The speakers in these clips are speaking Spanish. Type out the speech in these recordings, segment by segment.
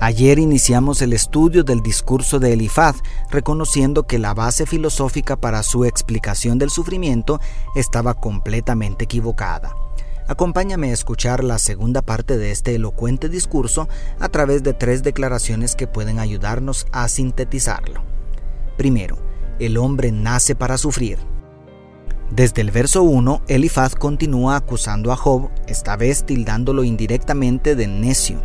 Ayer iniciamos el estudio del discurso de Elifaz, reconociendo que la base filosófica para su explicación del sufrimiento estaba completamente equivocada. Acompáñame a escuchar la segunda parte de este elocuente discurso a través de tres declaraciones que pueden ayudarnos a sintetizarlo. Primero, el hombre nace para sufrir. Desde el verso 1, Elifaz continúa acusando a Job, esta vez tildándolo indirectamente de necio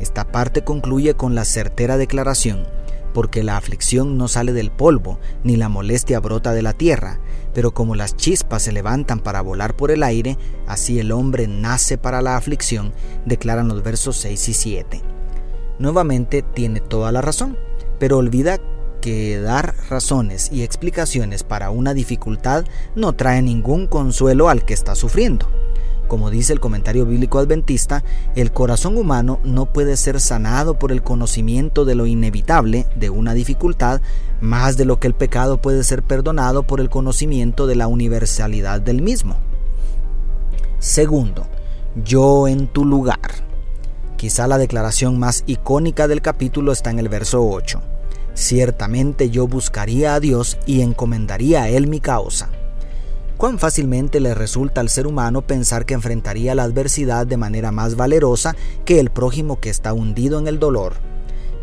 esta parte concluye con la certera declaración, porque la aflicción no sale del polvo, ni la molestia brota de la tierra, pero como las chispas se levantan para volar por el aire, así el hombre nace para la aflicción, declaran los versos 6 y 7. Nuevamente tiene toda la razón, pero olvida que dar razones y explicaciones para una dificultad no trae ningún consuelo al que está sufriendo. Como dice el comentario bíblico adventista, el corazón humano no puede ser sanado por el conocimiento de lo inevitable de una dificultad más de lo que el pecado puede ser perdonado por el conocimiento de la universalidad del mismo. Segundo, yo en tu lugar. Quizá la declaración más icónica del capítulo está en el verso 8. Ciertamente yo buscaría a Dios y encomendaría a Él mi causa. Cuán fácilmente le resulta al ser humano pensar que enfrentaría la adversidad de manera más valerosa que el prójimo que está hundido en el dolor.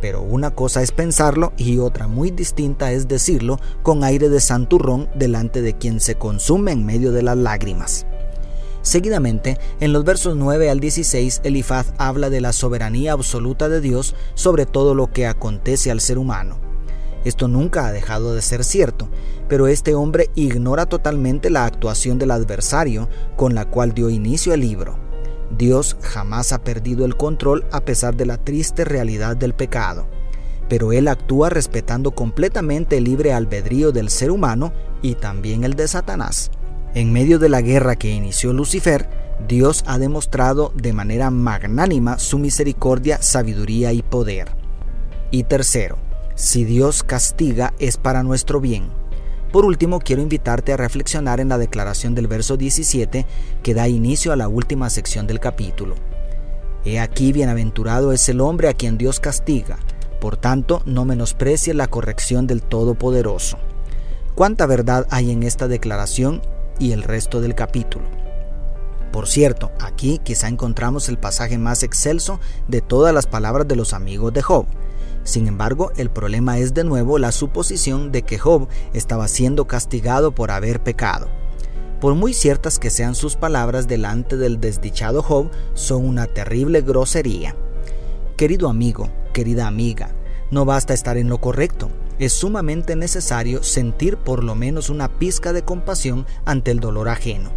Pero una cosa es pensarlo y otra muy distinta es decirlo con aire de santurrón delante de quien se consume en medio de las lágrimas. Seguidamente, en los versos 9 al 16, Elifaz habla de la soberanía absoluta de Dios sobre todo lo que acontece al ser humano. Esto nunca ha dejado de ser cierto, pero este hombre ignora totalmente la actuación del adversario con la cual dio inicio el libro. Dios jamás ha perdido el control a pesar de la triste realidad del pecado, pero Él actúa respetando completamente el libre albedrío del ser humano y también el de Satanás. En medio de la guerra que inició Lucifer, Dios ha demostrado de manera magnánima su misericordia, sabiduría y poder. Y tercero, si Dios castiga es para nuestro bien. Por último, quiero invitarte a reflexionar en la declaración del verso 17 que da inicio a la última sección del capítulo. He aquí bienaventurado es el hombre a quien Dios castiga, por tanto no menosprecie la corrección del Todopoderoso. ¿Cuánta verdad hay en esta declaración y el resto del capítulo? Por cierto, aquí quizá encontramos el pasaje más excelso de todas las palabras de los amigos de Job. Sin embargo, el problema es de nuevo la suposición de que Job estaba siendo castigado por haber pecado. Por muy ciertas que sean sus palabras delante del desdichado Job, son una terrible grosería. Querido amigo, querida amiga, no basta estar en lo correcto, es sumamente necesario sentir por lo menos una pizca de compasión ante el dolor ajeno.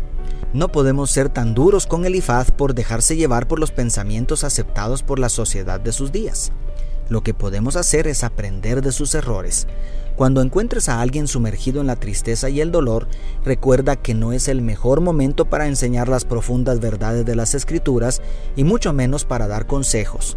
No podemos ser tan duros con Elifaz por dejarse llevar por los pensamientos aceptados por la sociedad de sus días. Lo que podemos hacer es aprender de sus errores. Cuando encuentres a alguien sumergido en la tristeza y el dolor, recuerda que no es el mejor momento para enseñar las profundas verdades de las escrituras y mucho menos para dar consejos.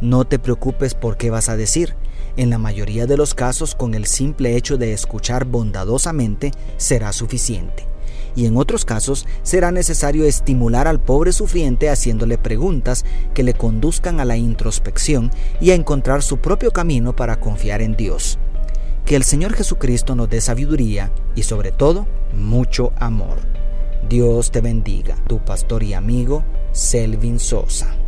No te preocupes por qué vas a decir. En la mayoría de los casos, con el simple hecho de escuchar bondadosamente, será suficiente y en otros casos será necesario estimular al pobre sufriente haciéndole preguntas que le conduzcan a la introspección y a encontrar su propio camino para confiar en Dios. Que el Señor Jesucristo nos dé sabiduría y sobre todo mucho amor. Dios te bendiga, tu pastor y amigo Selvin Sosa.